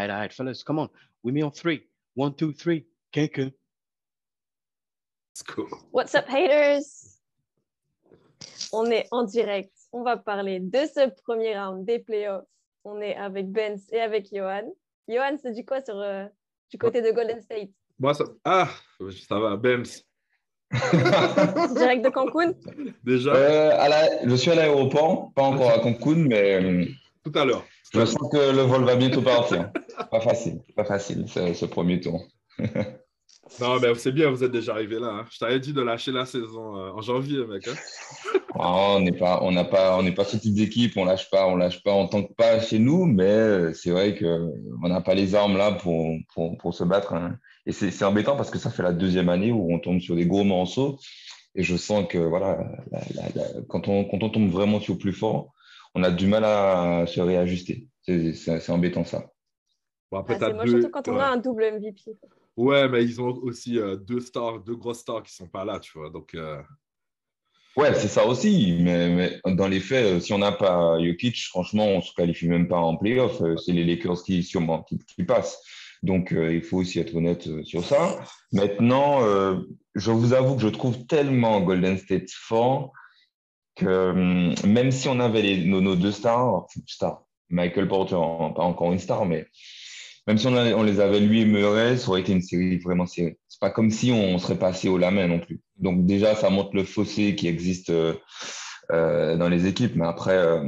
All right, all right, fellas, come on. With me on three. One, two, three. Let's go. What's up, haters? On est en direct. On va parler de ce premier round des playoffs. On est avec Benz et avec Johan. Johan, c'est du quoi sur, euh, du côté de Golden State? Moi, ça... Ah, ça va, Bems. Direct de Cancun? Déjà, Euh, à la- Je suis à l'aéroport, pas encore à Cancun, mais euh, tout à l'heure. je sens que le vol va bientôt partir. Pas facile, pas facile ce, ce premier tour. Non, mais c'est bien, vous êtes déjà arrivé là. hein. Je t'avais dit de lâcher la saison euh, en janvier, mec. hein. Ah, on n'est pas, on n'a pas, on n'est pas ce type d'équipe, on lâche pas, on lâche pas tant que pas chez nous, mais euh, c'est vrai que on n'a pas les armes là pour, pour, pour se battre. hein. Et c'est c'est embêtant parce que ça fait la deuxième année où on tombe sur des gros morceaux. Et je sens que voilà, la- la- la- quand, on, quand on tombe vraiment sur le plus fort, on a du mal à se réajuster. C'est embêtant ça. Bon, après, Ah, deux- surtout quand on ouais. a un double MVP. Ouais, mais ils ont aussi euh, deux stars, deux grosses stars qui sont pas là, tu vois. Donc, euh, Ouais, c'est ça aussi. Mais, mais dans les faits, euh, si on n'a pas Jokic, franchement, on se qualifie même pas en playoff. C'est les Lakers qui, sûrement, qui, qui passent. Donc, euh, il faut aussi être honnête sur ça. Maintenant, euh, je vous avoue que je trouve tellement Golden State fort hum, même si on avait nos, deux stars, Michael Porter, pas encore une star, mais même si on, les avait lui et Murray, ça aurait été une série vraiment serrée. C'est pas comme si on serait passé au la main non plus. Donc déjà, ça montre le fossé qui existe euh, euh, dans les équipes. Mais après, euh,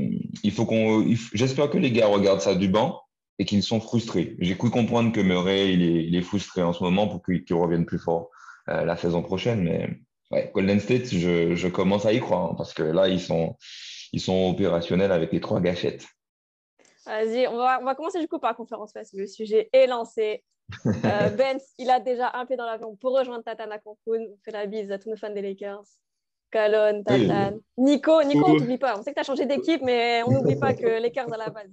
il faut qu'on. J'espère que les gars regardent ça du banc et qu'ils sont frustrés. J'ai cru comprendre que Murray, il est, frustré en ce moment pour qu'il revienne plus fort euh, la saison prochaine. Mais ouais, Golden State, je, je commence à y croire hein, parce que là, ils sont, ils sont opérationnels avec les trois gâchettes. Vas-y, on va, on va commencer du coup par la conférence parce que le sujet est lancé. Euh, Benz, il a déjà un pied dans l'avion pour rejoindre Tatane à Cancun. On fait la bise à tous nos fans des Lakers. Calonne, Oui. Tatane. Nico, Nico, on t'oublie pas. On sait que tu as changé d'équipe, mais on n'oublie pas que Lakers à la base.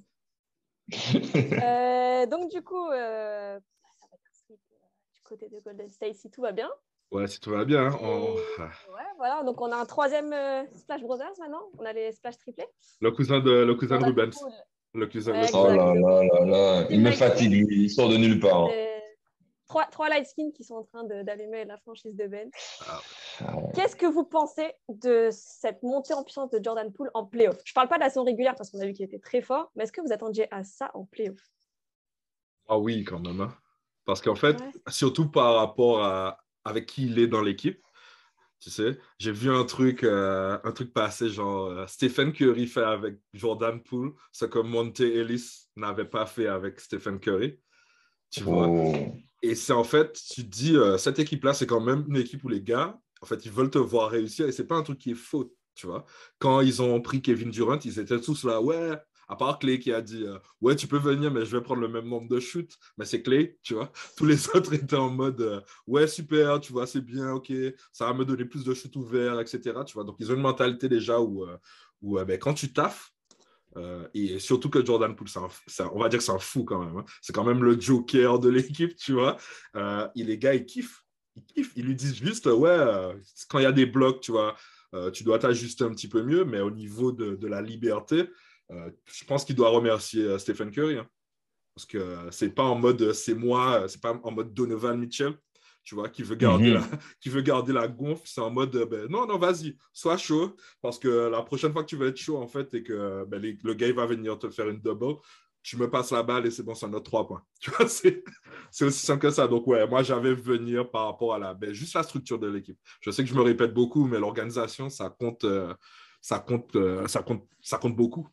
Euh, donc, du coup, euh, ça va être du côté de Golden State si tout va bien. Ouais, si tout va bien. hein, Et- on- Ouais, voilà. Donc, on a un troisième euh, Splash Brothers maintenant. On a les Splash triplés. Le cousin de, le cousin de Jordan Rubens. Le cousin Ouais, de Oh là là là là, il me fatigue, lui. il sort de nulle part. hein. Trois, trois light skins qui sont en train d'allumer la franchise de Ben. Ah, Qu'est-ce que vous pensez de cette montée en puissance de Jordan Poole en playoff? Je ne parle pas de la saison régulière parce qu'on a vu qu'il était très fort, mais est-ce que vous attendiez à ça en playoff? Ah oui, quand même. hein. Parce qu'en fait, Ouais. surtout par rapport à avec qui il est dans l'équipe, tu sais, j'ai vu un truc, euh, un truc passer, genre euh, Stephen Curry fait avec Jordan Poole, ce que Monte Ellis n'avait pas fait avec Stephen Curry. Tu vois? Oh. Et c'est en fait, tu te dis, euh, cette équipe-là, c'est quand même une équipe où les gars, en fait, ils veulent te voir réussir et c'est pas un truc qui est faux, tu vois. Quand ils ont pris Kevin Durant, ils étaient tous là, ouais, à part Clay qui a dit, euh, ouais, tu peux venir, mais je vais prendre le même nombre de shoots. Mais c'est Clay, tu vois. Tous les autres étaient en mode, euh, ouais, super, tu vois, c'est bien, ok, ça va me donner plus de shoots ouverts, etc. Tu vois. Donc, ils ont une mentalité déjà où, euh, où ben, quand tu taffes, et surtout que Jordan Poole, on va dire que c'est un fou quand même. hein. C'est quand même le joker de l'équipe, tu vois. Euh, et les gars, ils kiffent. Ils lui disent juste, ouais, quand il y a des blocs, tu vois, tu dois t'ajuster un petit peu mieux, mais au niveau de, de la liberté, je pense qu'il doit remercier euh, Stephen Curry. hein. parce que euh, c'est pas en mode euh, c'est moi, euh, c'est pas en mode Donovan Mitchell, tu vois, qui veut garder, Mhm. la, qui veut garder la gonfle. C'est en mode, euh, ben, non, non, vas-y, sois chaud, parce que la prochaine fois que tu vas être chaud, en fait, et que ben, les- le gars va venir te faire une double, tu me passes la balle et c'est bon, c'est un autre trois points. Tu vois, c'est c'est aussi simple que ça. Donc, ouais, moi, j'avais venir par rapport à la, ben, juste la structure de l'équipe. Je sais que je me répète beaucoup, mais l'organisation, ça compte, euh, ça compte, euh, ça compte, ça compte beaucoup.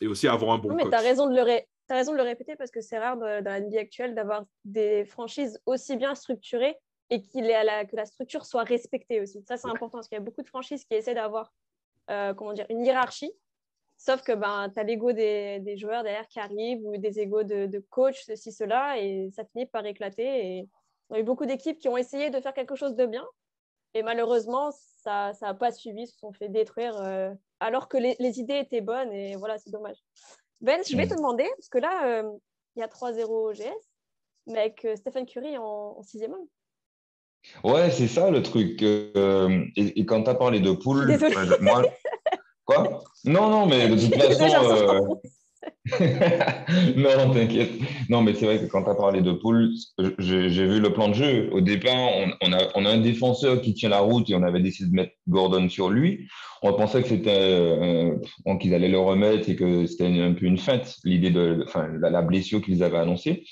Et aussi avoir un bon Non, mais coach. tu as raison de le ré- raison de le répéter parce que c'est rare dans la NBA actuelle d'avoir des franchises aussi bien structurées et qu'il est à la- que la structure soit respectée aussi. Ça, c'est important parce qu'il y a beaucoup de franchises qui essaient d'avoir euh, comment dire, une hiérarchie Sauf que ben, tu as l'ego des, des joueurs derrière qui arrivent ou des égos de, de coach, ceci, cela, et ça finit par éclater. Et on a eu beaucoup d'équipes qui ont essayé de faire quelque chose de bien, et malheureusement, ça n'a pas suivi, se sont fait détruire euh, alors que les, les idées étaient bonnes, et voilà, c'est dommage. Ben, je vais Mm. te demander, parce que là, euh, il y a 3-0 au GS, mais avec euh, Stephen Curry en, en sixième homme. Ouais, c'est ça le truc. et, et quand tu as parlé de poule, Désolée. moi. Quoi? Non, non, mais de toute façon. Non, t'inquiète. Non, mais c'est vrai que quand tu as parlé de poule, j'ai vu le plan de jeu. Au départ, on, a, un défenseur qui tient la route et on avait décidé de mettre Gordon sur lui. On pensait que c'était euh, qu'ils allaient le remettre et que c'était un peu une feinte, l'idée de la, blessure qu'ils avaient annoncée.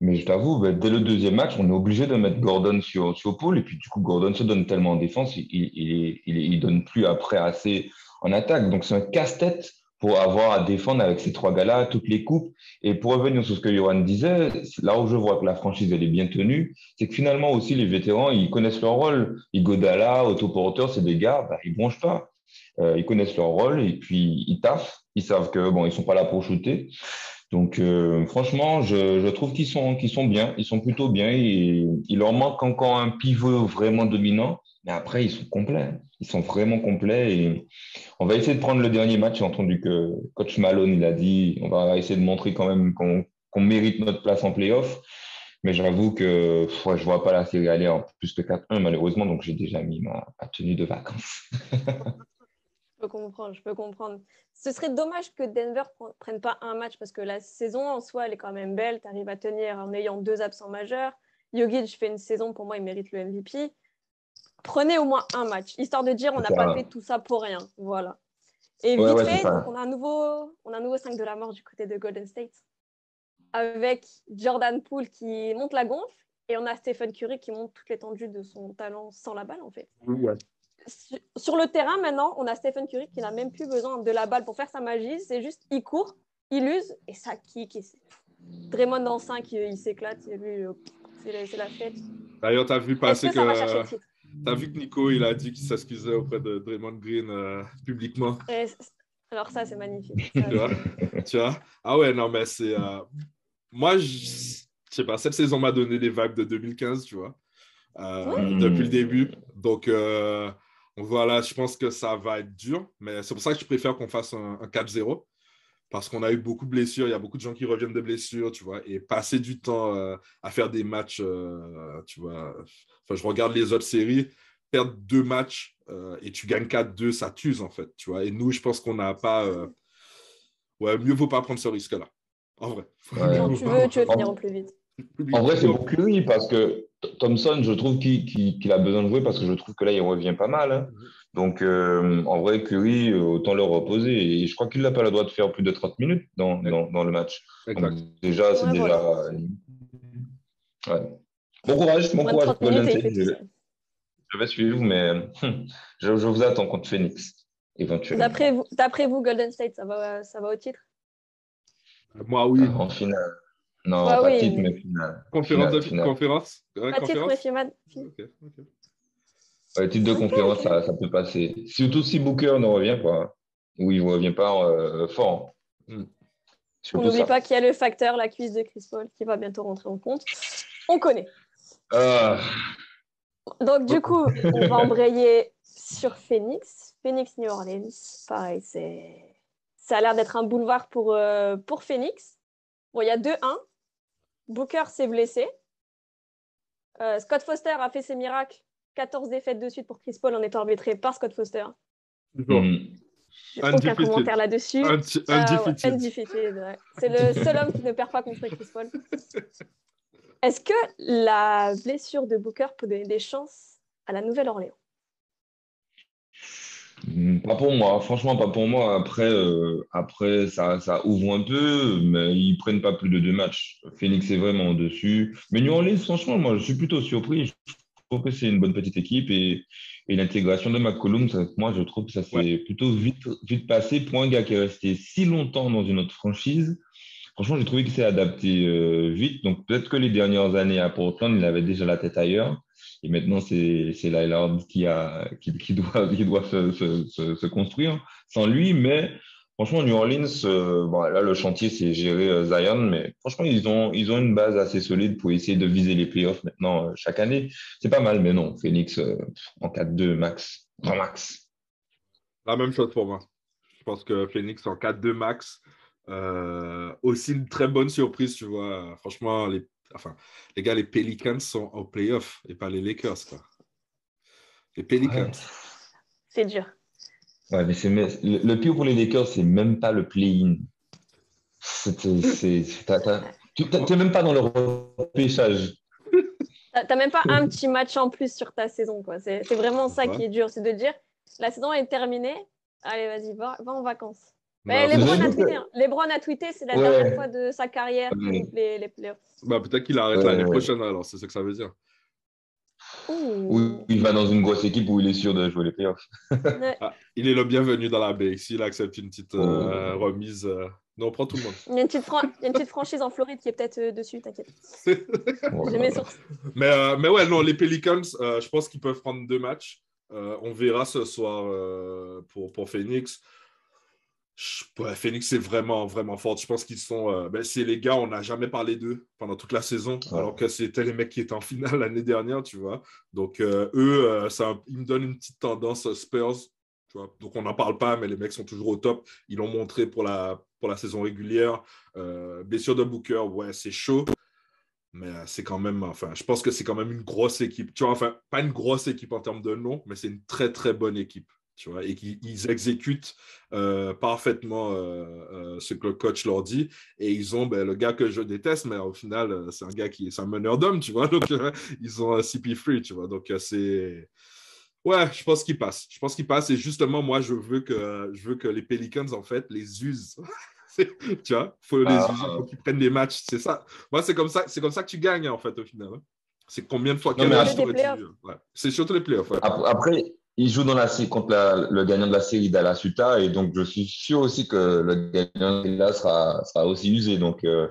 Mais je t'avoue, ben, dès le deuxième match, on est obligé de mettre Gordon sur, sur Paul. Et puis, du coup, Gordon se donne tellement en défense, il, il, il donne plus après assez en attaque. Donc, c'est un casse-tête pour avoir à défendre avec ces trois gars-là, toutes les coupes. Et pour revenir sur ce que Johan disait, là où je vois que la franchise, elle est bien tenue, c'est que finalement aussi, les vétérans, ils connaissent leur rôle. Igodala, autoporteur, c'est des gars, bah, ils bronchent pas. Euh, ils connaissent leur rôle et puis ils taffent. Ils savent que bon, ils sont pas là pour shooter. Donc, euh, franchement, je, je trouve qu'ils sont, qu'ils sont bien. Ils sont plutôt bien. Et, il leur manque encore un pivot vraiment dominant. Mais après, ils sont complets. Ils sont vraiment complets. Et on va essayer de prendre le dernier match. J'ai entendu que coach Malone, il a dit on va essayer de montrer quand même qu'on mérite notre place en playoff. Mais j'avoue que je vois pas la série aller en plus que 4-1, malheureusement. Donc, j'ai déjà mis ma, ma tenue de vacances. Je peux comprendre, je peux comprendre. Ce serait dommage que Denver ne prenne pas un match parce que la saison en soi, elle est quand même belle. Tu arrives à tenir en ayant deux absents majeurs. Jogic fait une saison, pour moi, il mérite le MVP. Prenez au moins un match, histoire de dire on n'a pas fait tout ça pour rien. Voilà. Et Ouais, vite ouais, fait, on a un nouveau, on a un nouveau 5 de la mort du côté de Golden State avec Jordan Poole qui monte la gonfle et on a Stephen Curry qui monte toute l'étendue de son talent sans la balle en fait sur- sur le terrain maintenant, on a Stephen Curry qui n'a même plus besoin de la balle pour faire sa magie. C'est juste, il court, il use et ça kick. Et Draymond en 5, il, il s'éclate. lui, euh, C'est la, fête. D'ailleurs, tu as vu passer que que. ça va chercher le titre? T'as vu que Nico, il a dit qu'il s'excusait auprès de Draymond Green euh, publiquement? Et c- Alors ça, c'est magnifique. Ça, Tu vois, tu vois? Ah ouais, non, mais c'est. euh, Moi, je sais pas, cette saison m'a donné des vibes de 2015, tu vois, euh, depuis le début. Donc, euh, voilà, je pense que ça va être dur, mais c'est pour ça que je préfère qu'on fasse un, un 4-0. Parce qu'on a eu beaucoup de blessures, il y a beaucoup de gens qui reviennent de blessures, tu vois, et passer du temps euh, à faire des matchs, euh, tu vois. Enfin, je regarde les autres séries, perdre deux matchs euh, et tu gagnes 4-2, ça t'use, en fait, tu vois. Et nous, je pense qu'on n'a pas. euh, Ouais, mieux vaut pas prendre ce risque-là. En vrai. Ouais. Quand tu veux, tu veux finir au plus vite. En vrai, c'est pour Curry parce que Thompson, je trouve qu'il a besoin de jouer parce que je trouve que là, il revient pas mal. hein. Donc, euh, en vrai, Curry, euh, autant le reposer. Et je crois qu'il n'a pas le droit de faire plus de 30 minutes dans, dans, dans le match. Donc, déjà, c'est Ouais, déjà. Ouais. Bon courage, bon courage 30 pour Golden minutes et il State. fait tout Je, je vais suivre, mais hum, je, je vous attends contre Phoenix, éventuellement. D'après vous, d'après vous, Golden State, ça va, ça va au titre? Moi, oui. En finale. Non, Bah pas oui, titre, mais- finale. Conférence Finale, de finale. conférence Ouais, Pas titre, mais finale. Ok, ok. Ouais, titre de conférence, ça, ça peut passer. Surtout si Booker ne revient pas. Ou il ne revient pas euh, fort. Hmm. On n'oublie pas qu'il y a le facteur, la cuisse de Chris Paul, qui va bientôt rentrer en compte. On connaît. Ah, Donc, du coup, on va embrayer sur Phoenix. Phoenix, New Orleans. Pareil, c'est... ça a l'air d'être un boulevard pour, euh, pour Phoenix. Bon, il y a 2-1. Booker s'est blessé. Euh, Scott Foster a fait ses miracles. 14 défaites de suite pour Chris Paul en étant arbitré par Scott Foster. Toujours. hmm. Aucun commentaire là-dessus. Ah ouais, Undefeated. ouais. C'est le seul homme qui ne perd pas contre Chris Paul. Est-ce que la blessure de Booker peut donner des chances à la Nouvelle-Orléans? Pas pour moi, franchement, pas pour moi. Après, euh, après ça, ça ouvre un peu, mais ils prennent pas plus de deux matchs. Phoenix est vraiment au-dessus. Mais New Orleans, franchement, moi, je suis plutôt surpris. Je trouve que c'est une bonne petite équipe et, et l'intégration de McCollum, ça- moi, je trouve que ça s'est plutôt vite, vite passé pour un gars qui est resté si longtemps dans une autre franchise. Franchement, j'ai trouvé qu'il s'est adapté euh, vite. Donc, peut-être que les dernières années à Portland, il avait déjà la tête ailleurs. Et maintenant, c'est c'est Lillard qui, doit, se, construire sans lui. Mais Franchement, New Orleans, euh, là, le chantier, c'est gérer euh, Zion, mais franchement, ils ont, une base assez solide pour essayer de viser les playoffs maintenant euh, chaque année. C'est pas mal, mais non, Phoenix en 4-2 max, grand max. La même chose pour moi. Je pense que Phoenix en 4-2 max. Aussi une très bonne surprise, tu vois. Franchement, les, enfin, les gars, les Pelicans sont au playoff et pas les Lakers. Quoi. Les Pelicans. Ouais. C'est dur. Ouais, mais c'est mais le, le pire pour les Lakers, c'est même pas le play-in. T'es même pas dans le repêchage. T'as même pas un petit match en plus sur ta saison. quoi. C'est c'est vraiment ça Ouais. qui est dur. C'est de dire la saison est terminée. Allez, vas-y, va, va en vacances. Bah, Mais c'est Lebron juste a tweeté. hein. Lebron a tweeté, c'est la Ouais. dernière fois de sa carrière qu'il Ouais. les, les playoffs. bah, peut-être qu'il arrête Ouais, l'année ouais. prochaine, alors c'est ce que ça veut dire. Ou il va dans une grosse équipe où il est sûr de jouer les playoffs. Ouais. Ah, il est le bienvenu dans la baie. S'il accepte une petite euh, remise, euh, non, on prend tout le monde. Il y, a une petite fran- il y a une petite franchise en Floride qui est peut-être euh, dessus, t'inquiète. J'ai mes sources. Mais, euh, mais ouais, non, les Pelicans, euh, je pense qu'ils peuvent prendre deux matchs. Euh, on verra ce soir euh, pour, pour Phoenix. Je- ouais, Phoenix, c'est vraiment, vraiment fort. Je pense qu'ils sont. euh, ben, c'est les gars, on n'a jamais parlé d'eux pendant toute la saison, Ouais. alors que c'était les mecs qui étaient en finale l'année dernière, tu vois. Donc, euh, eux, euh, ça, ils me donnent une petite tendance Spurs. Tu vois. Donc, on n'en parle pas, mais les mecs sont toujours au top. Ils l'ont montré pour la, pour la saison régulière. Blessure de Booker, ouais, c'est chaud. Mais c'est quand même, enfin, je pense que c'est quand même une grosse équipe. Tu vois, enfin, pas une grosse équipe en termes de nom, mais c'est une très, très bonne équipe. Tu vois, et qu'ils ils exécutent euh, parfaitement euh, euh, ce que le coach leur dit. Et ils ont ben, le gars que je déteste, mais au final, c'est un gars qui est un meneur d'hommes, tu vois. Donc, euh, ils ont un CP3, tu vois. Donc, euh, c'est. Ouais, je pense qu'ils passent. Je pense qu'ils passent. Et justement, moi, je veux que, je veux que les Pelicans, en fait, les usent. tu vois, faut les Ah. user, faut qu'ils prennent des matchs. C'est ça. Moi, c'est comme ça, c'est comme ça que tu gagnes, en fait, au final. hein. C'est combien de fois Non, quel mais match après- t'aurais Des dû- ouais. C'est surtout les playoffs. ouais. Après, après, il joue dans la, contre le gagnant de la série Dallas Utah et donc je suis sûr aussi que le gagnant de là sera, sera aussi usé. Donc euh,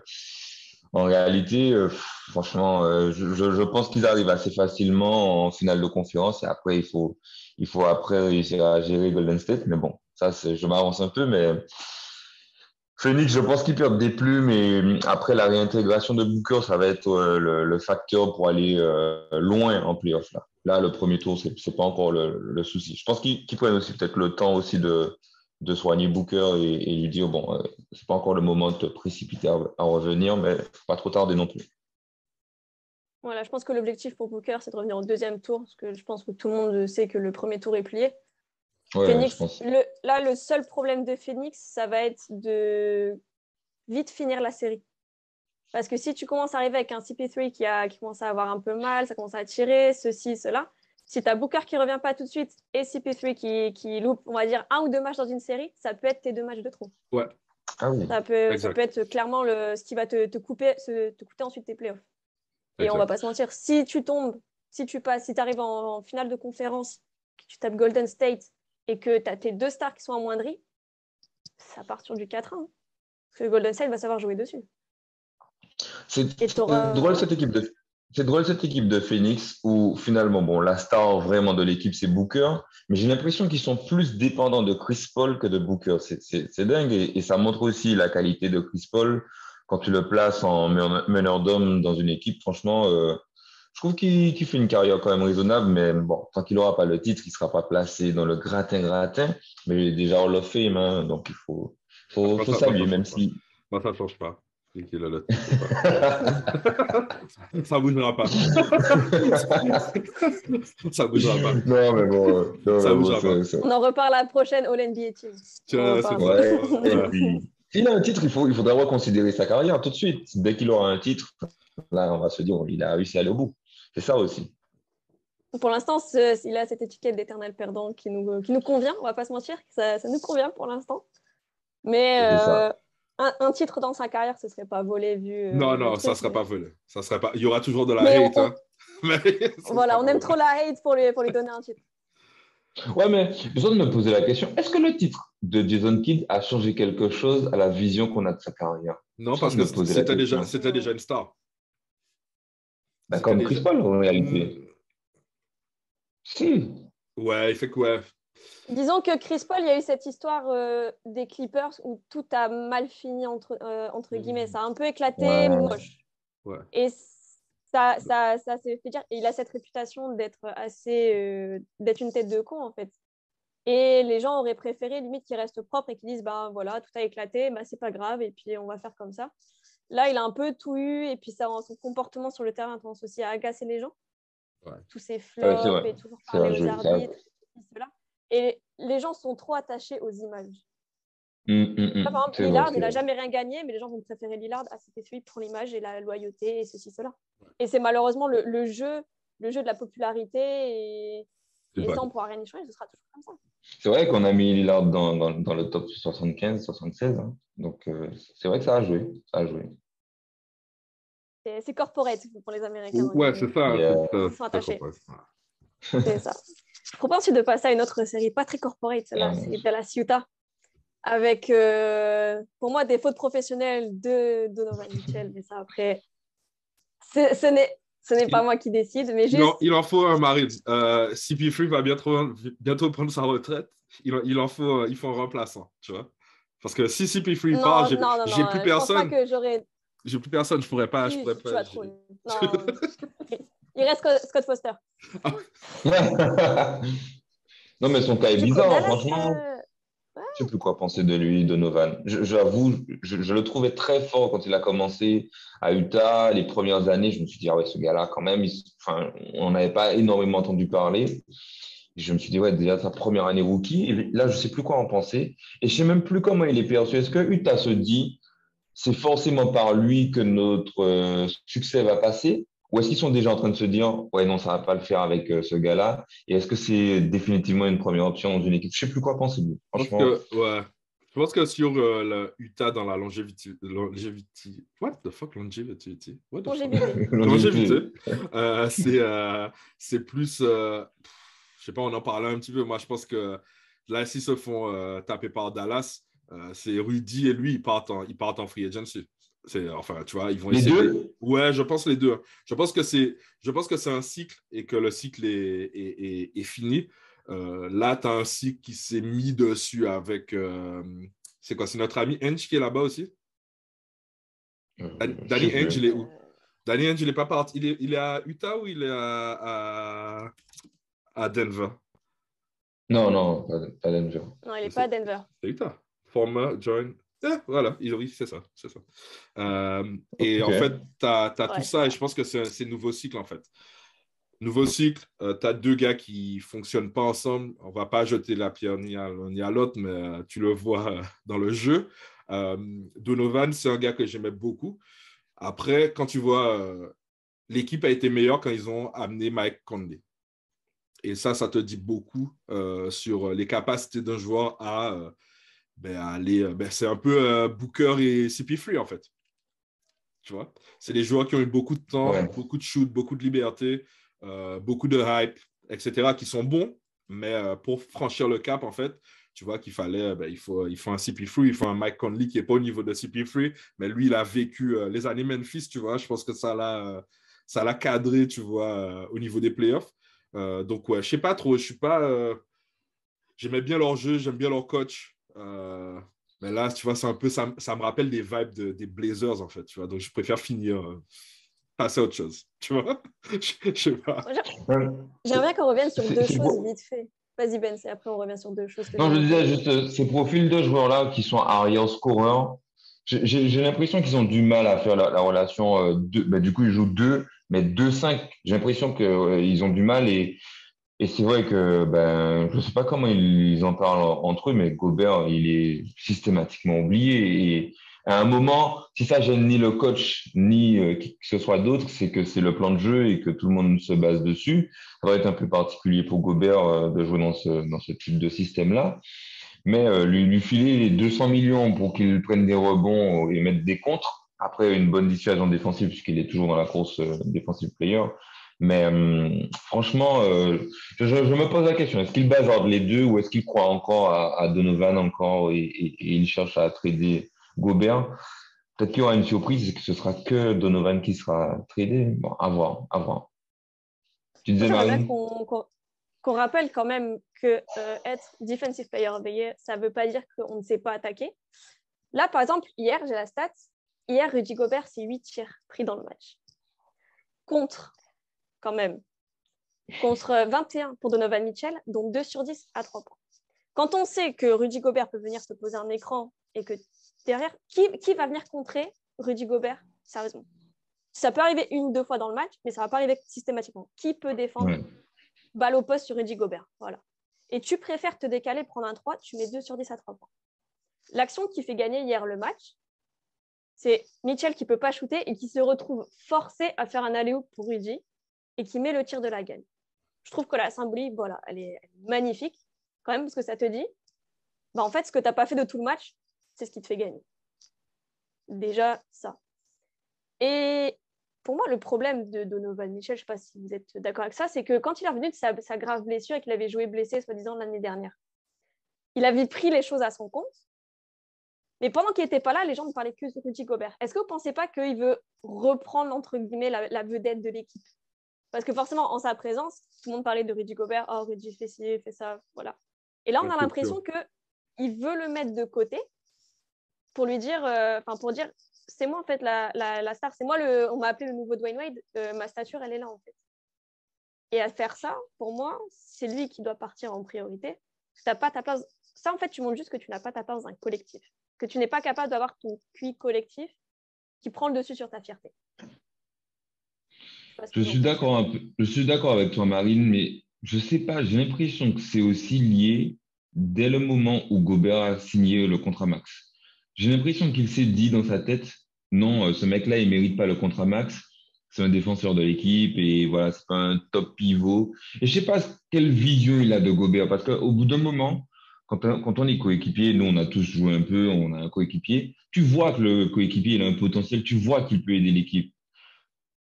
en réalité, euh, franchement, euh, je, je- pense qu'ils arrivent assez facilement en finale de conférence et après il faut, il faut après réussir à gérer Golden State. Mais bon, ça, je m'avance un peu, mais Phoenix, je pense qu'ils perdent des plumes et après la réintégration de Booker, ça va être le, le facteur pour aller loin en playoff. Là. Là, le premier tour, c'est c'est pas encore le, le souci. Je pense qu'ils qu'ils prennent aussi peut-être le temps aussi de, de soigner Booker et, et lui dire bon, euh, c'est pas encore le moment de te précipiter à, à revenir, mais faut pas trop tarder non plus. Voilà, je pense que l'objectif pour Booker, c'est de revenir au deuxième tour, parce que je pense que tout le monde sait que le premier tour est plié. Ouais, Phoenix, le- là, le seul problème de Phoenix, ça va être de vite finir la série. Parce que si tu commences à arriver avec un CP3 qui, a, qui commence à avoir un peu mal, ça commence à tirer, ceci, cela, si tu as Booker qui revient pas tout de suite et CP3 qui, qui loupe, on va dire, un ou deux matchs dans une série, ça peut être tes deux matchs de trop. Ah oui. Ça peut, ça peut être clairement le, ce qui va te, te couper, te coûter ensuite tes playoffs. Et on va pas se mentir, si tu tombes, si tu passes, si tu arrives en, en finale de conférence, que tu tapes Golden State et que tu as tes deux stars qui sont amoindris, ça part sur du 4-1. hein. Parce que Golden State va savoir jouer dessus. C'est drôle cette équipe de c'est drôle cette équipe de Phoenix où finalement bon la star vraiment de l'équipe c'est Booker mais j'ai l'impression qu'ils sont plus dépendants de Chris Paul que de Booker. C'est c'est- c'est dingue et, et ça montre aussi la qualité de Chris Paul. Quand tu le places en meneur d'homme dans une équipe franchement euh, je trouve qu'il fait une carrière quand même raisonnable mais bon tant qu'il n'aura pas le titre il sera pas placé dans le gratin gratin. Mais il est déjà Hall of Fame hein, donc il faut faut, faut même si Moi, ça ne change pas. Le titre. ça ne bougera pas. ça ne bougera pas. Non, mais bon, euh, non, Ça mais bougera bon, pas. On en reparle à la prochaine All NBA Team. Tiens, c'est. Ouais, s'il a un titre, il, faut, il faudra reconsidérer sa carrière tout de suite. Dès qu'il aura un titre, là, on va se dire, il a réussi à aller au bout. C'est ça aussi. Pour l'instant, il a cette étiquette d'éternel perdant qui nous, qui nous convient, on va pas se mentir, ça, ça nous convient pour l'instant. Mais euh, un, un titre dans sa carrière, ce serait pas volé vu. euh, Non, le non, ça ne serait pas volé. Ça serait pas... Il y aura toujours de la Mais hate. on- hein. Mais Voilà, on aime trop la hate pour lui, pour lui donner un titre. Ouais, mais j'ai besoin de me poser la question est-ce que le titre de Jason Kidd a changé quelque chose à la vision qu'on a de sa carrière? Non, parce que c'était déjà, c'était déjà une star. bah, Comme déjà- Chris Paul, en réalité. Mm, Si. Ouais, il fait que ouais. Disons que Chris Paul, il y a eu cette histoire euh, des Clippers où tout a mal fini, entre, euh, entre guillemets. Ça a un peu éclaté, Ouais. moche. Ouais. Et ça, ça, ça s'est fait dire. Et il a cette réputation d'être assez. euh, d'être une tête de con, en fait. Et les gens auraient préféré, limite, qu'il reste propre et qu'ils disent ben voilà, tout a éclaté, ben, c'est pas grave, et puis on va faire comme ça. Là, il a un peu tout eu, et puis ça, son comportement sur le terrain a tendance aussi à agacer les gens. Ouais. Tous ces flops c'est et toujours C'est parler aux arbitres, ceci, cela. Et les gens sont trop attachés aux images. Hum. Là, par exemple, Lillard, il n'a jamais rien gagné, mais les gens vont préférer Lillard. Ah, c'était celui pour l'image et la loyauté et ceci, cela. Et c'est malheureusement le, le jeu, le jeu de la popularité et, et ça, on pourra rien y changer, ce sera toujours comme ça. C'est vrai qu'on a mis Lillard dans, dans, dans le top 75, 76. hein. Donc, euh, c'est vrai que ça a joué. Ça a joué. C'est corporate pour les Américains. Ouais, c'est ça. Ils sont attachés. C'est ça. Je propose ensuite de passer à une autre série, pas très corporate, celle-là, c'est Dallas Utah. Avec, euh, pour moi, des fautes professionnelles de Donovan Mitchell. Mais ça, après, ce n'est ce n'est pas moi qui décide, mais Il juste. en, il en faut un, Marid. Euh, CP3 va bientôt, bientôt prendre sa retraite. Il, en- il en faut, euh, il faut un remplaçant, tu vois. Parce que si CP3 Non, part, j'ai plus je pense pas personne. que j'aurais J'ai plus personne, je pourrais pas. Je pourrais pas trop. Non. Il reste Scott Foster. non, mais son cas est bizarre, hein, franchement. euh, Je sais plus quoi penser de lui, Donovan. J'avoue, je, je le trouvais très fort quand il a commencé à Utah. Les premières années, je me suis dit, ah ouais, ce gars-là, quand même, il- on n'avait pas énormément entendu parler. Et je me suis dit, ouais, déjà sa première année rookie. Et là, je sais plus quoi en penser. Et je sais même plus comment il est perçu. Est-ce que Utah se dit, c'est forcément par lui que notre euh, succès va passer? Ou est-ce qu'ils sont déjà en train de se dire, ouais, non, ça va pas le faire avec euh, ce gars-là? Et est-ce que c'est définitivement une première option dans une équipe? Je sais plus quoi penser de lui. Je pense Franchement. que, ouais. Je pense que sur euh, le Utah dans la longévité, longévité, what the fuck longevity, what the fuck? Longévité. longévité, euh, c'est euh, c'est plus, euh, je sais pas, on en parlait un petit peu. Moi, je pense que là, s'ils se font euh, taper par Dallas, euh, c'est Rudy et lui, ils partent en, ils partent en free agency. C'est, enfin, tu vois, ils vont Les essayer. deux de- Ouais, je pense les deux. Je pense que c'est, je pense que c'est un cycle et que le cycle est, est, est- est fini. Euh, là, tu as un cycle qui s'est mis dessus avec. euh, c'est quoi? C'est notre ami Henge qui est là-bas aussi? Euh, Danny Henge, il est où? Danny Henge, il est pas parti. Il est, il est à Utah ou il est à, à, à Denver? Non, non, pas, pas Denver. Non, il n'est pas à Denver. C'est Utah. Former join. Eh, voilà, ils ont- oui, c'est ça. C'est ça. Euh, et en fait, tu as, Ouais, tout ça et je pense que c'est nouveau cycle en fait. Nouveau cycle, tu as deux gars qui fonctionnent pas ensemble. On va pas jeter la pierre ni à l'un ni à l'autre, mais euh, tu le vois euh, dans le jeu. Euh, Donovan, c'est un gars que j'aimais beaucoup. Après, quand tu vois, euh, l'équipe a été meilleure quand ils ont amené Mike Conley. Et ça, ça te dit beaucoup euh, sur les capacités d'un joueur à, euh, ben, aller. euh, ben, c'est un peu euh, Booker et CP3 en fait. Tu vois? C'est des joueurs qui ont eu beaucoup de temps, Ouais. beaucoup de shoot, beaucoup de liberté, euh, beaucoup de hype, etc., qui sont bons. Mais euh, pour franchir le cap, en fait, tu vois qu'il fallait, ben, il, faut, il faut un CP3, il faut un Mike Conley qui n'est pas au niveau de CP3, mais lui, il a vécu les années Memphis, tu vois? Je pense que ça l'a, ça l'a cadré, tu vois, au niveau des playoffs. Donc, ouais, je sais pas trop. Je suis pas. J'aimais bien leur jeu, j'aime bien leur coach. Euh, mais là, tu vois, c'est un peu. Ça, ça me rappelle des vibes de- des Blazers, en fait, tu vois. Donc, je préfère finir. euh, passer à autre chose, tu vois. je, je sais pas. J'aimerais bien qu'on revienne sur C'est- deux c'est choses beau. vite fait. Vas-y, Ben, et après on revient sur deux choses. que Non, je j'ai disais juste euh, ces profils de joueurs-là qui sont arrière scoreurs. J'ai l'impression qu'ils ont du mal à faire la, la relation. euh, deux, bah, du coup, ils jouent 2, mais 2-5. J'ai l'impression qu'ils ont du mal et, et c'est vrai que ben, je ne sais pas comment ils en parlent entre eux, mais Gobert, il est systématiquement oublié. Et à un moment, si ça gêne ni le coach ni euh, qui que ce soit d'autres, c'est que c'est le plan de jeu et que tout le monde se base dessus. Ça va être un peu particulier pour Gobert euh, de jouer dans ce, dans ce type de système-là. Mais euh, lui, lui filer les 200 millions pour qu'il prenne des rebonds et mette des contres, après une bonne dissuasion défensive, puisqu'il est toujours dans la course euh, defensive player. Mais hum, franchement, euh, je, je- je me pose la question, est-ce qu'il bazarde les deux ou est-ce qu'il croit encore à, à Donovan encore et, et- et il cherche à trader Gobert? Peut-être qu'il y aura une surprise que ce sera que Donovan qui sera tradé. Bon, à voir, à voir. Tu disais, Marine? qu'on- qu'on- qu'on rappelle quand même que euh, être defensive player of the year, ça ne veut pas dire qu'on ne sait pas attaquer. Là, par exemple, hier, j'ai la stat. Hier, Rudy Gobert, c'est 8 tirs pris dans le match. Contre, quand même, contre 21 pour Donovan Mitchell, donc 2 sur 10 à 3 points. Quand on sait que Rudy Gobert peut venir se poser un écran et que derrière, qui, qui va venir contrer Rudy Gobert? Sérieusement. Ça peut arriver une ou deux fois dans le match, mais ça ne va pas arriver systématiquement. Qui peut défendre Ouais. balle au poste sur Rudy Gobert? Voilà. Et tu préfères te décaler, prendre un 3, tu mets 2 sur 10 à 3 points. L'action qui fait gagner hier le match, c'est Mitchell qui ne peut pas shooter et qui se retrouve forcé à faire un alley pour Rudy et qui met le tir de la gagne. Je trouve que la symbolique, voilà, elle est, magnifique quand même parce que ça te dit, bah, en fait, ce que tu n'as pas fait de tout le match, c'est ce qui te fait gagner. Déjà, ça. Et pour moi, le problème de Donovan Mitchell, je ne sais pas si vous êtes d'accord avec ça, c'est que quand il est revenu de sa, grave blessure et qu'il avait joué blessé, soi-disant, l'année dernière, il avait pris les choses à son compte. Mais pendant qu'il n'était pas là, les gens ne parlaient que de Rudy Gobert. Est-ce que vous ne pensez pas qu'il veut reprendre, entre guillemets, la vedette de l'équipe? Parce que forcément, en sa présence, tout le monde parlait de Rudy Gobert. Oh, Rudy fait ci, fait ça, voilà. Et là, on a l'impression qu'il veut le mettre de côté pour lui dire, euh, enfin, pour dire, c'est moi en fait la, la, la star, c'est moi le, on m'a appelé le nouveau Dwayne Wade, euh, ma stature, elle est là en fait. Et à faire ça, pour moi, c'est lui qui doit partir en priorité. Tu n'as pas ta place. Ça, en fait, tu montres juste que tu n'as pas ta place dans un collectif, que tu n'es pas capable d'avoir ton QI collectif qui prend le dessus sur ta fierté. sais pas ce que Je suis d'accord un peu- je suis d'accord avec toi, Marine, mais je sais pas, j'ai l'impression que c'est aussi lié dès le moment où Gobert a signé le contrat max. J'ai l'impression qu'il s'est dit dans sa tête, non, euh, ce mec-là, il mérite pas le contrat max. C'est un défenseur de l'équipe et voilà, c'est pas un top pivot. Et je sais pas quelle vision il a de Gobert parce qu'au bout d'un moment, quand, on- quand on est coéquipier, nous, on a tous joué un peu, on a un coéquipier, tu vois que le coéquipier, il a un potentiel, tu vois qu'il peut aider l'équipe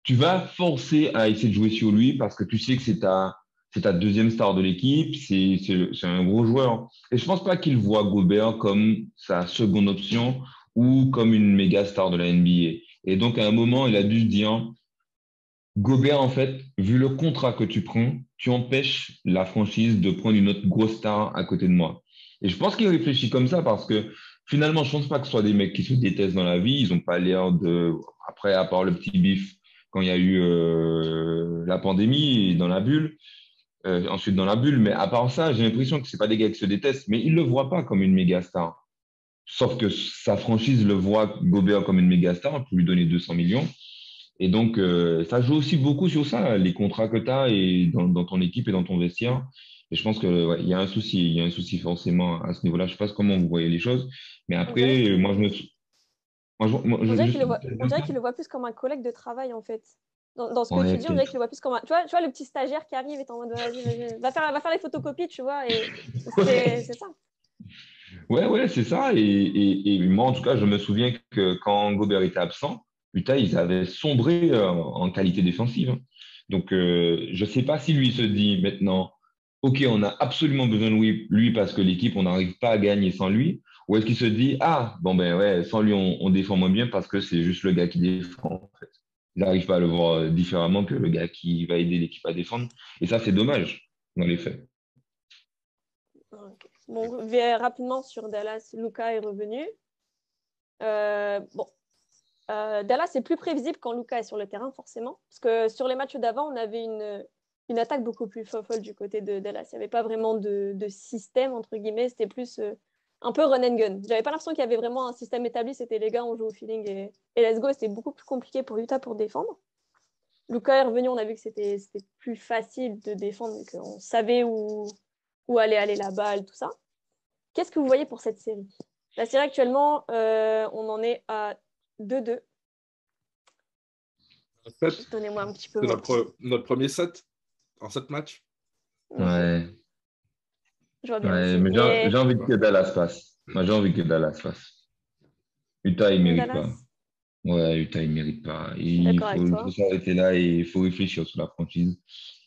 tu vas forcer à essayer de jouer sur lui parce que tu sais que c'est ta, c'est ta deuxième star de l'équipe, c'est, un gros joueur. Et je pense pas qu'il voit Gobert comme sa seconde option ou comme une méga star de la NBA. Et donc, à un moment, il a dû se dire, Gobert, en fait, vu le contrat que tu prends, tu empêches la franchise de prendre une autre grosse star à côté de moi. Et je pense qu'il réfléchit comme ça parce que finalement, je pense pas que ce soit des mecs qui se détestent dans la vie. Ils ont pas l'air de, après, à part le petit bif quand il y a eu euh, la pandémie dans la bulle, euh, ensuite dans la bulle. Mais à part ça, j'ai l'impression que c'est pas des gars qui se détestent, mais ils le voient pas comme une méga star. Sauf que sa franchise le voit Gobert comme une méga star pour lui donner 200 millions. Et donc, euh, ça joue aussi beaucoup sur ça, les contrats que tu as et dans, dans ton équipe et dans ton vestiaire. Et je pense qu'il ouais, y a un souci, il y a un souci forcément à ce niveau-là. Je sais pas comment vous voyez les choses, mais après, moi, je me. Moi, je- moi, On dirait qu'il le, voit- le plus comme un collègue de travail, en fait. Dans, dans ce que Ouais, tu dis, on dirait qu'il le voit plus comme un. Tu vois, tu vois le petit stagiaire qui arrive et t'es en mode vas-y, va faire, va faire les photocopies, tu vois, et c'est ça. Ouais, ouais, c'est ça. Et, et, et moi, en tout cas, je me souviens que quand Gobert était absent, putain, ils avaient sombré euh, en qualité défensive. Donc, euh, je sais pas si lui se dit maintenant, OK, on a absolument besoin de lui, lui parce que l'équipe, on n'arrive pas à gagner sans lui. Ou est-ce qu'il se dit, ah, bon, ben ouais, sans lui, on, défend moins bien parce que c'est juste le gars qui défend, en fait. Pas à le voir euh, différemment que le gars qui va aider l'équipe à défendre. Et ça, c'est dommage, dans les faits. Ok. Bon, rapidement sur Dallas. Luca est revenu. Euh, bon, Euh, Dallas est plus prévisible quand Luca est sur le terrain, forcément. Parce que sur les matchs d'avant, on avait une, une attaque beaucoup plus folle du côté de Dallas. Il n'y avait pas vraiment de, de système, entre guillemets. C'était plus un peu run and gun. J'avais pas l'impression qu'il y avait vraiment un système établi. C'était les gars, on joue au feeling et, et let's go. C'était beaucoup plus compliqué pour Utah pour défendre. Luca est revenu, on a vu que c'était c'était plus facile de défendre, qu'on savait où, où allait aller la balle, tout ça. Qu'est-ce que vous voyez pour cette série? La série actuellement, euh, on en est à 2-2. En fait, Donnez-moi un petit peu. c'est notre, notre premier set en sept matchs? Ouais. Je vois bien. Ouais, aussi. mais j'ai envie que Dallas passe. Moi, j'ai envie que Dallas passe. Utah, il mérite Dallas, pas. Ouais, Utah, il mérite pas. Il faut, il toi. faut s'arrêter là et il faut réfléchir sur la franchise.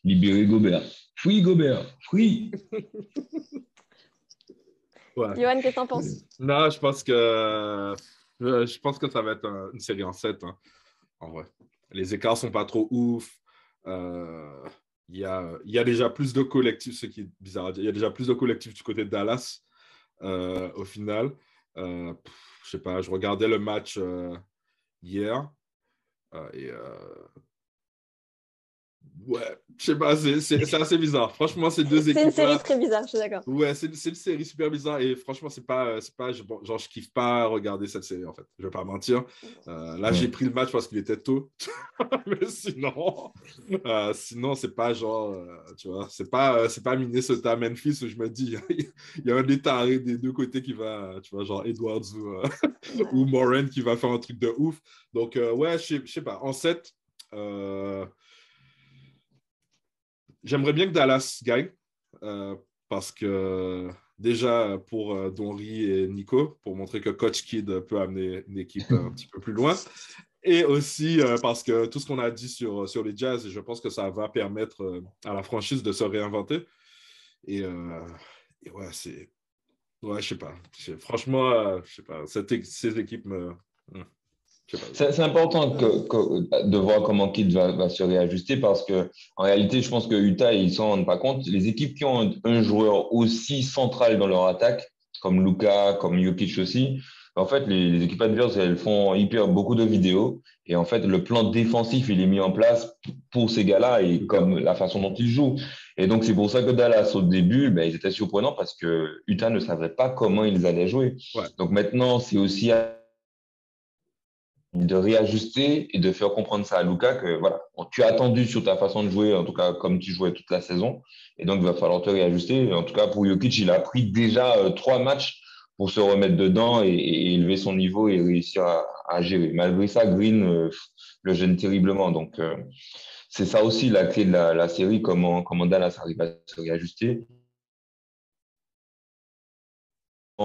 Libérer Gobert. Free Gobert. Free. Ouais. Johan, qu'est-ce que t'en penses? Non, je pense que je pense que ça va être un- une série en 7. En vrai. Les écarts sont pas trop ouf. Euh, il y a, il y a déjà plus de collectifs, ce qui est bizarre à dire, il y a déjà plus de collectifs du côté de Dallas euh, au final. Euh, pff, je sais pas, je regardais le match euh, hier euh, et euh, ouais, je sais pas, c'est assez bizarre. Franchement, ces deux C'est une équipes série très bizarre, je suis d'accord. Ouais, c'est c'est une série super bizarre et franchement, c'est pas, c'est pas, je- bon, genre, je kiffe pas regarder cette série en fait. Je vais pas mentir. Euh, là, Ouais. j'ai pris le match parce qu'il était tôt, mais sinon, euh, sinon, c'est pas genre, euh, tu vois, c'est pas, euh, c'est pas Minnesota, Memphis où je me dis, il y a un état des deux côtés qui va, tu vois, genre Edwards ou, euh, ou Moran qui va faire un truc de ouf. Donc, euh, ouais, je sais- je sais pas. En 7, euh, j'aimerais bien que Dallas gagne euh, parce que déjà pour euh, Donry et Nico, pour montrer que Coach Kid peut amener une équipe un petit peu plus loin. Et aussi euh, parce que tout ce qu'on a dit sur, sur les Jazz, je pense que ça va permettre euh, à la franchise de se réinventer. Et, euh, ouais, c'est. Ouais, je sais pas. Franchement, euh, je sais pas. Cette ces équipes me. C'est important que- que- de voir comment Kid va, va se réajuster parce que en réalité, je pense que Utah, ils s'en rendent pas compte. Les équipes qui ont un, un joueur aussi central dans leur attaque, comme Luka, comme Jokic aussi, en fait, les, les équipes adverses, elles font hyper beaucoup de vidéos et en fait, le plan défensif, il est mis en place pour ces gars-là et comme la façon dont ils jouent. Et donc, c'est pour ça que Dallas, au début, ben, ils étaient surprenants parce que Utah ne savait pas comment ils allaient jouer. Ouais. Donc maintenant, c'est aussi à de réajuster et de faire comprendre ça à Luca que voilà, tu as attendu sur ta façon de jouer, en tout cas comme tu jouais toute la saison, et donc il va falloir te réajuster. En tout cas pour Jokic, il a pris déjà euh, trois matchs pour se remettre dedans et, élever son niveau et réussir à, gérer. Malgré ça, Green euh, le gêne terriblement. Donc euh, c'est ça aussi la clé de la, série, comment, comment Dallas arrive à se réajuster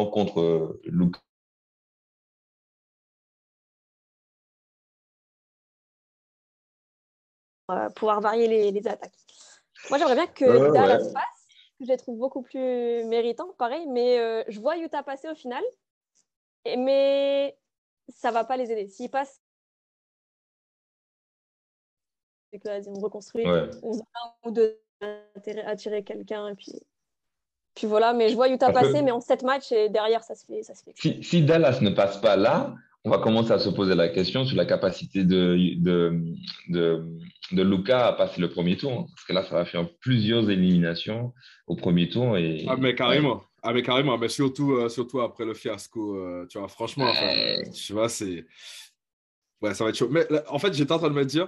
contre euh, pouvoir varier les, les attaques. Moi, j'aimerais bien que Dallas ouais. passe, que je les trouve beaucoup plus méritants, pareil, mais euh, je vois Utah passer au final, et, mais ça va pas les aider. S'ils passent, c'est que vas-y, on reconstruit, Ouais. on donne un ou deux intérêt à tirer quelqu'un, et puis, puis voilà. Mais je vois Utah Parce que- passer, mais en sept matchs, et derrière, ça se fait. Ça se fait. Si, si Dallas ne passe pas là, on va commencer à se poser la question sur la capacité de, de, de, de Luca à passer le premier tour. Parce que là, ça va faire plusieurs éliminations au premier tour. Et, Ah, mais carrément. Ah, mais carrément. Mais surtout, euh, surtout après le fiasco, euh, tu vois, franchement, tu vois, c'est. Ouais, ça va être chaud. Mais là, en fait, j'étais en train de me dire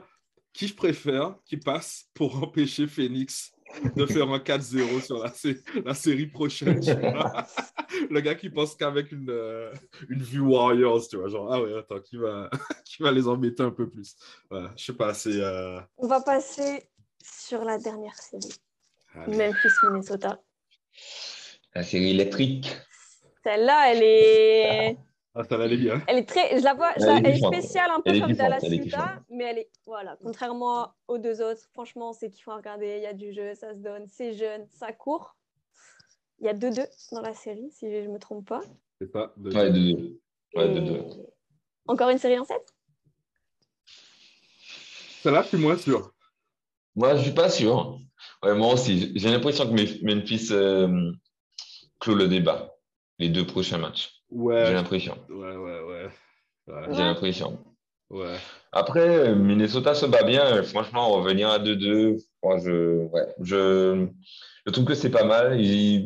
qui je préfère qui passe pour empêcher Phoenix de faire un 4-0 sur la, sé- la série prochaine. tu vois. le gars qui pense qu'avec une, euh, une vue Warriors, tu vois, genre, ah ouais, attends, qui va, qui va les embêter un peu plus. Voilà, je sais pas, c'est. euh, On va passer sur la dernière série, allez. Memphis-Minnesota. La série électrique. Celle-là, elle est. Ah, ça va aller bien. Elle est très, je la vois, Elle ça- est elle est kiffante. spéciale un peu Elle comme Dallas mais elle est, voilà, contrairement aux deux autres, franchement, c'est kiffant à regarder, il y a du jeu, ça se donne, c'est jeune, ça court. Il y a 2-2 dans la série, si je ne me trompe pas. C'est ça. de- Ouais, de deux. Ouais, de Et deux. Encore une série en 7 Celle-là, je suis moins sûr. Moi, je suis pas sûr. Ouais, moi aussi. J'ai l'impression que Mem- Memphis euh, clôt le débat les deux prochains matchs. J'ai l'impression. ouais, ouais, ouais. Ouais, J'ai l'impression. ouais. Après, euh, Minnesota se bat bien. Euh, Franchement, revenir à 2-2, moi, je, ouais, je, je trouve que c'est pas mal.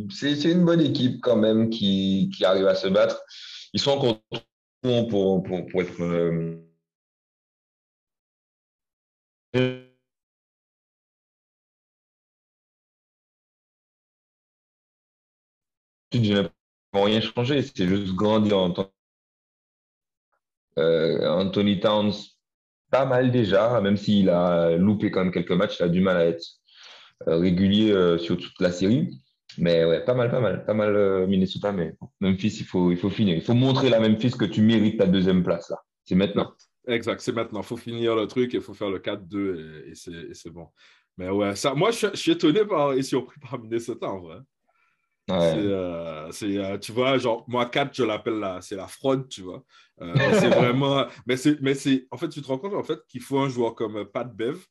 C'est une bonne équipe quand même qui, qui arrive à se battre. Ils sont encore bons pour, pour, pour être. euh, j'ai l'impression n'ont rien changé. C'est juste grandir en tant euh, Anthony Towns, pas mal déjà, même s'il a loupé quand même quelques matchs, il a du mal à être euh, régulier euh, sur toute la série. Mais ouais, pas mal, pas mal, pas mal euh, Minnesota, mais Memphis, il faut, il faut finir. Il faut montrer la Memphis que tu mérites ta deuxième place là. C'est maintenant. Exact, c'est maintenant. Il faut finir le truc il faut faire le 4-2 et, c'est bon. Mais ouais, ça, moi, je, je suis étonné par, et surpris par Minnesota en vrai. Ouais. C'est, euh, euh, tu vois, genre, moi, 4, je l'appelle la, c'est la fraude, tu vois. Euh, c'est vraiment, mais c'est, mais c'est, en fait, tu te rends compte, en fait, qu'il faut un joueur comme Pat Bev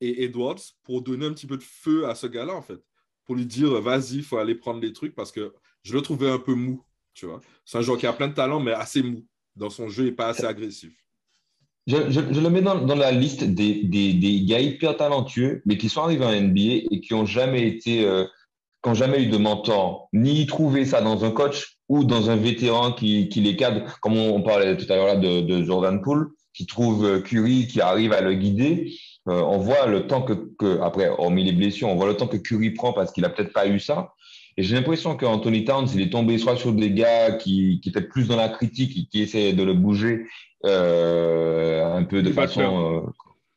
et Edwards pour donner un petit peu de feu à ce gars-là, en fait. Pour lui dire, vas-y, il faut aller prendre les trucs parce que je le trouvais un peu mou, tu vois. C'est un joueur qui a plein de talent, mais assez mou. Dans son jeu, n'est pas assez agressif. Je, je, je, le mets dans, dans la liste des, des, des, gars hyper talentueux, mais qui sont arrivés en NBA et qui n'ont jamais été, qui ont jamais eu de mentor, ni trouvé ça dans un coach ou dans un vétéran qui, qui les cadre, comme on, parlait tout à l'heure là de, de, Jordan Poole, qui trouve euh, Curry, qui arrive à le guider. Euh, on voit le temps que, que, après, hormis les blessures, on voit le temps que Curry prend parce qu'il a peut-être pas eu ça. Et j'ai l'impression qu'Anthony Towns, il est tombé soit sur des gars qui, qui étaient plus dans la critique, qui, qui essayaient de le bouger euh, un peu de façon. Euh,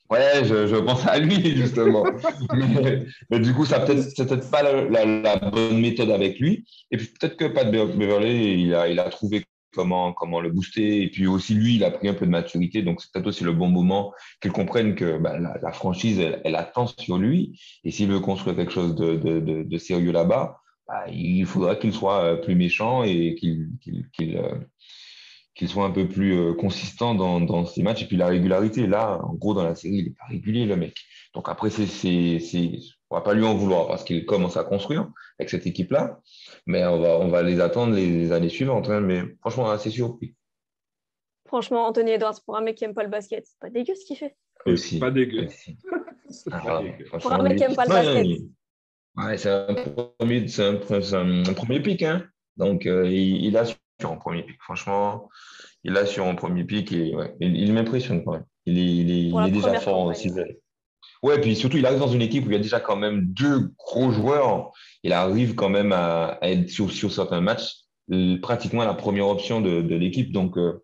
ouais, je, je, pense à lui, justement. mais, mais, du coup, ça peut-être, c'est peut-être pas la, la, la, bonne méthode avec lui. Et puis peut-être que Pat Beverley, il a, il a trouvé comment, comment le booster. Et puis aussi, lui, il a pris un peu de maturité. Donc, c'est peut-être aussi le bon moment qu'il comprenne que bah, la, la, franchise, elle, elle, attend sur lui. Et s'il veut construire quelque chose de, de, de, de sérieux là-bas, bah, il faudra qu'il soit euh, plus méchant et qu'il qu'il qu'il euh, qu'il soit un peu plus euh, consistant dans, dans ces matchs. Et puis la régularité, là, en gros, dans la série, il n'est pas régulier, le mec. Donc après, c'est, c'est, c'est, on va pas lui en vouloir parce qu'il commence à construire avec cette équipe-là. Mais on va, on va les attendre les, années suivantes. Hein. Mais franchement, assez surpris. Franchement, Anthony Edwards, pour un mec qui aime pas le basket, c'est pas dégueu ce qu'il fait. Aussi. Pas dégueu. Ah, pour un mec qui aime pas le basket. Ouais, c'est un premier, c'est un, un, premier pic, hein. Donc, euh, il, il, a sur un premier pic. Franchement, il a sur un premier pic et ouais, il, il m'impressionne quand même. Il est, il est, il est déjà fort aussi. Ouais, puis surtout, il arrive dans une équipe où il y a déjà quand même deux gros joueurs. Il arrive quand même à, à être sur, sur, certains matchs pratiquement la première option de, de l'équipe. Donc, euh,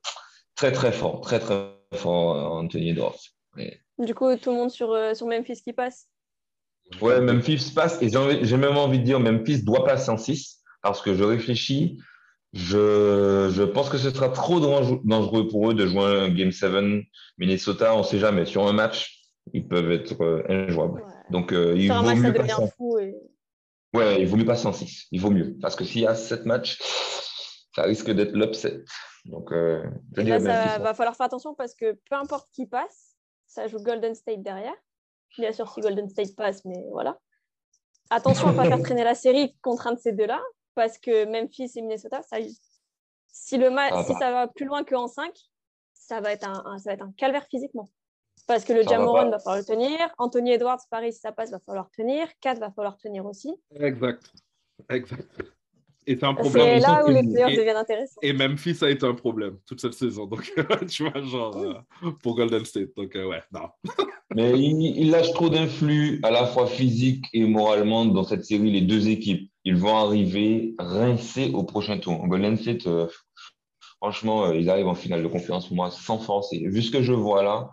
très, très fort, très, très fort, Anthony Edwards. Ouais. Du coup, tout le monde sur, euh, sur Memphis qui passe? Ouais, Memphis passe. Et j'ai même envie de dire Memphis doit passer en 6 parce que je réfléchis. Je, je pense que ce sera trop dangereux pour eux de jouer un Game 7 Minnesota. On ne sait jamais. Sur un match, ils peuvent être euh, injouables. Ouais. Donc, euh, il vaut mieux passer en... fou et... Ouais, il vaut mieux passer en 6. Il vaut mieux. Parce que s'il y a 7 matchs, ça risque d'être l'upset. Donc, euh, je ça va falloir faire attention parce que peu importe qui passe, ça joue Golden State derrière. Bien sûr, si Golden State passe, mais voilà. Attention à ne pas faire traîner la série contre un de ces deux-là, parce que Memphis et Minnesota, ça, si, le ah, si ça va plus loin qu'en 5, ça va, être un, un, ça va être un calvaire physiquement. Parce que le Jamoran va, va, falloir le tenir. Anthony Edwards, pareil, si ça passe, va falloir tenir. Kat va falloir tenir aussi. Exact. Exact. Et c'est un problème. C'est là où les players deviennent intéressants. Et Memphis a été un problème toute cette saison. Donc, tu vois, genre, oui. euh, pour Golden State. Donc, euh, ouais, non. Mais il, il, lâche trop d'influx, à la fois physique et moralement, dans cette série, les deux équipes. Ils vont arriver rincés au prochain tour. Golden State, euh, franchement, euh, ils arrivent en finale de conférence pour moi sans force. Et vu ce que je vois là,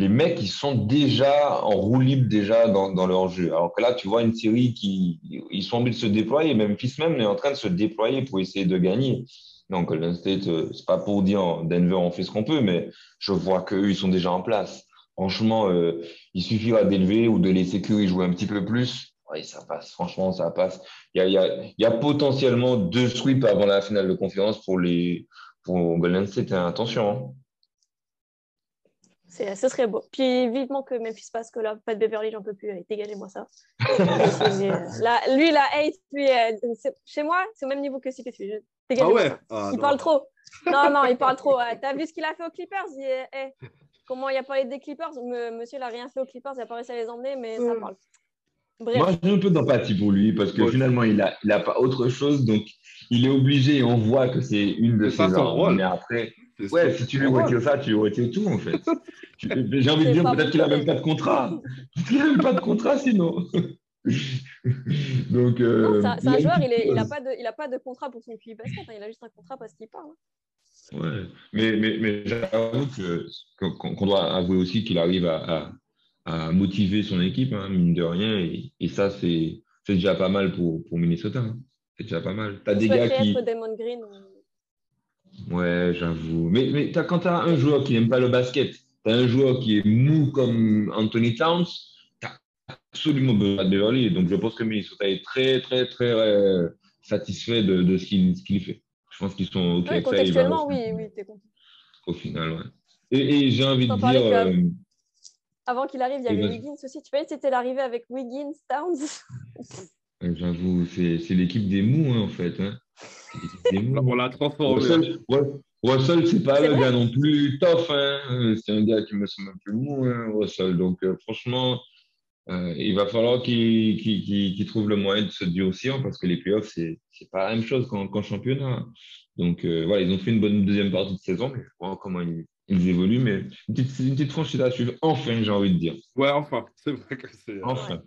les mecs, ils sont déjà en roue libre déjà dans, dans, leur jeu. Alors que là, tu vois une série qui, ils sont obligés de se déployer. Même Fils même est en train de se déployer pour essayer de gagner. Donc, Golden State, c'est pas pour dire Denver, on fait ce qu'on peut, mais je vois qu'eux, ils sont déjà en place. Franchement, euh, il suffira d'élever ou de laisser Curry jouer un petit peu plus. Oui, ça passe. Franchement, ça passe. Il y a, potentiellement deux sweeps avant la finale de conférence pour les pour Golden State. Attention. Hein. C'est, ce serait beau. Puis vivement que Memphis passe, que là, pas de Beverly, j'en peux plus. Allez, dégagez-moi ça. là, lui, la hate, lui, euh, chez moi, c'est au même niveau que CP3. Ah ouais? ah, Il non. parle trop. Non, non, il parle trop. T'as vu ce qu'il a fait aux Clippers? Il, hey, Comment il a parlé des Clippers? Monsieur, il n'a rien fait aux Clippers, il n'a pas réussi à les emmener, mais ça parle. Bref. Moi, j'ai un peu d'empathie pour lui parce que ouais. finalement, il n'a il a pas autre chose. Donc, il est obligé et on voit que c'est une de ses armes. Mais après, ouais, si tu lui retires ça, tu lui retires tout en fait. j'ai envie de dire peut-être qu'il n'a même pas de contrat. Il n'a même pas de contrat sinon. Donc, euh, c'est un joueur, il n'a pas, de, pas de contrat pour son QI basket, hein, il a juste un contrat parce qu'il parle. Ouais, mais, mais, mais j'avoue qu'on qu doit avouer aussi qu'il arrive à, à, à, motiver son équipe, hein, mine de rien, et, et ça, c'est déjà pas mal pour, pour Minnesota. Hein. C'est déjà pas mal. T'as des gars qui. Green, ou... Ouais, j'avoue. Mais, mais as, quand tu as un joueur qui n'aime pas le basket, tu as un joueur qui est mou comme Anthony Towns, tu as absolument besoin de Beverly. Donc je pense que Minnesota est très, très, très euh, satisfait de, de ce qu'il qu fait. Je pense qu'ils sont OK ouais, avec contextuellement, ça. oui, oui, t'es content. Au final, ouais. Et, et j'ai envie de dire. Que... Euh... Avant qu'il arrive, il y avait Et vas-y. Wiggins aussi. Tu vois, c'était l'arrivée avec Wiggins, Towns. J'avoue, c'est c'est l'équipe des mous, hein, en fait. hein. C'est l'équipe des mous. On l'a transformé. Russell, Ru- Russell, c'est pas le gars non plus tough. Hein. C'est un gars qui me semble un peu mou, hein, Russell. Donc, euh, franchement, euh, il va falloir qu'il trouve le moyen de se durcir parce que les playoffs, c'est pas la même chose qu'en qu'en championnat. Donc, euh, voilà, ils ont fait une bonne deuxième partie de saison, mais je vois comment ils, ils évoluent. Mais une petite, une petite franchise à suivre, enfin, j'ai envie de dire. Ouais, enfin, c'est vrai que c'est. Enfin.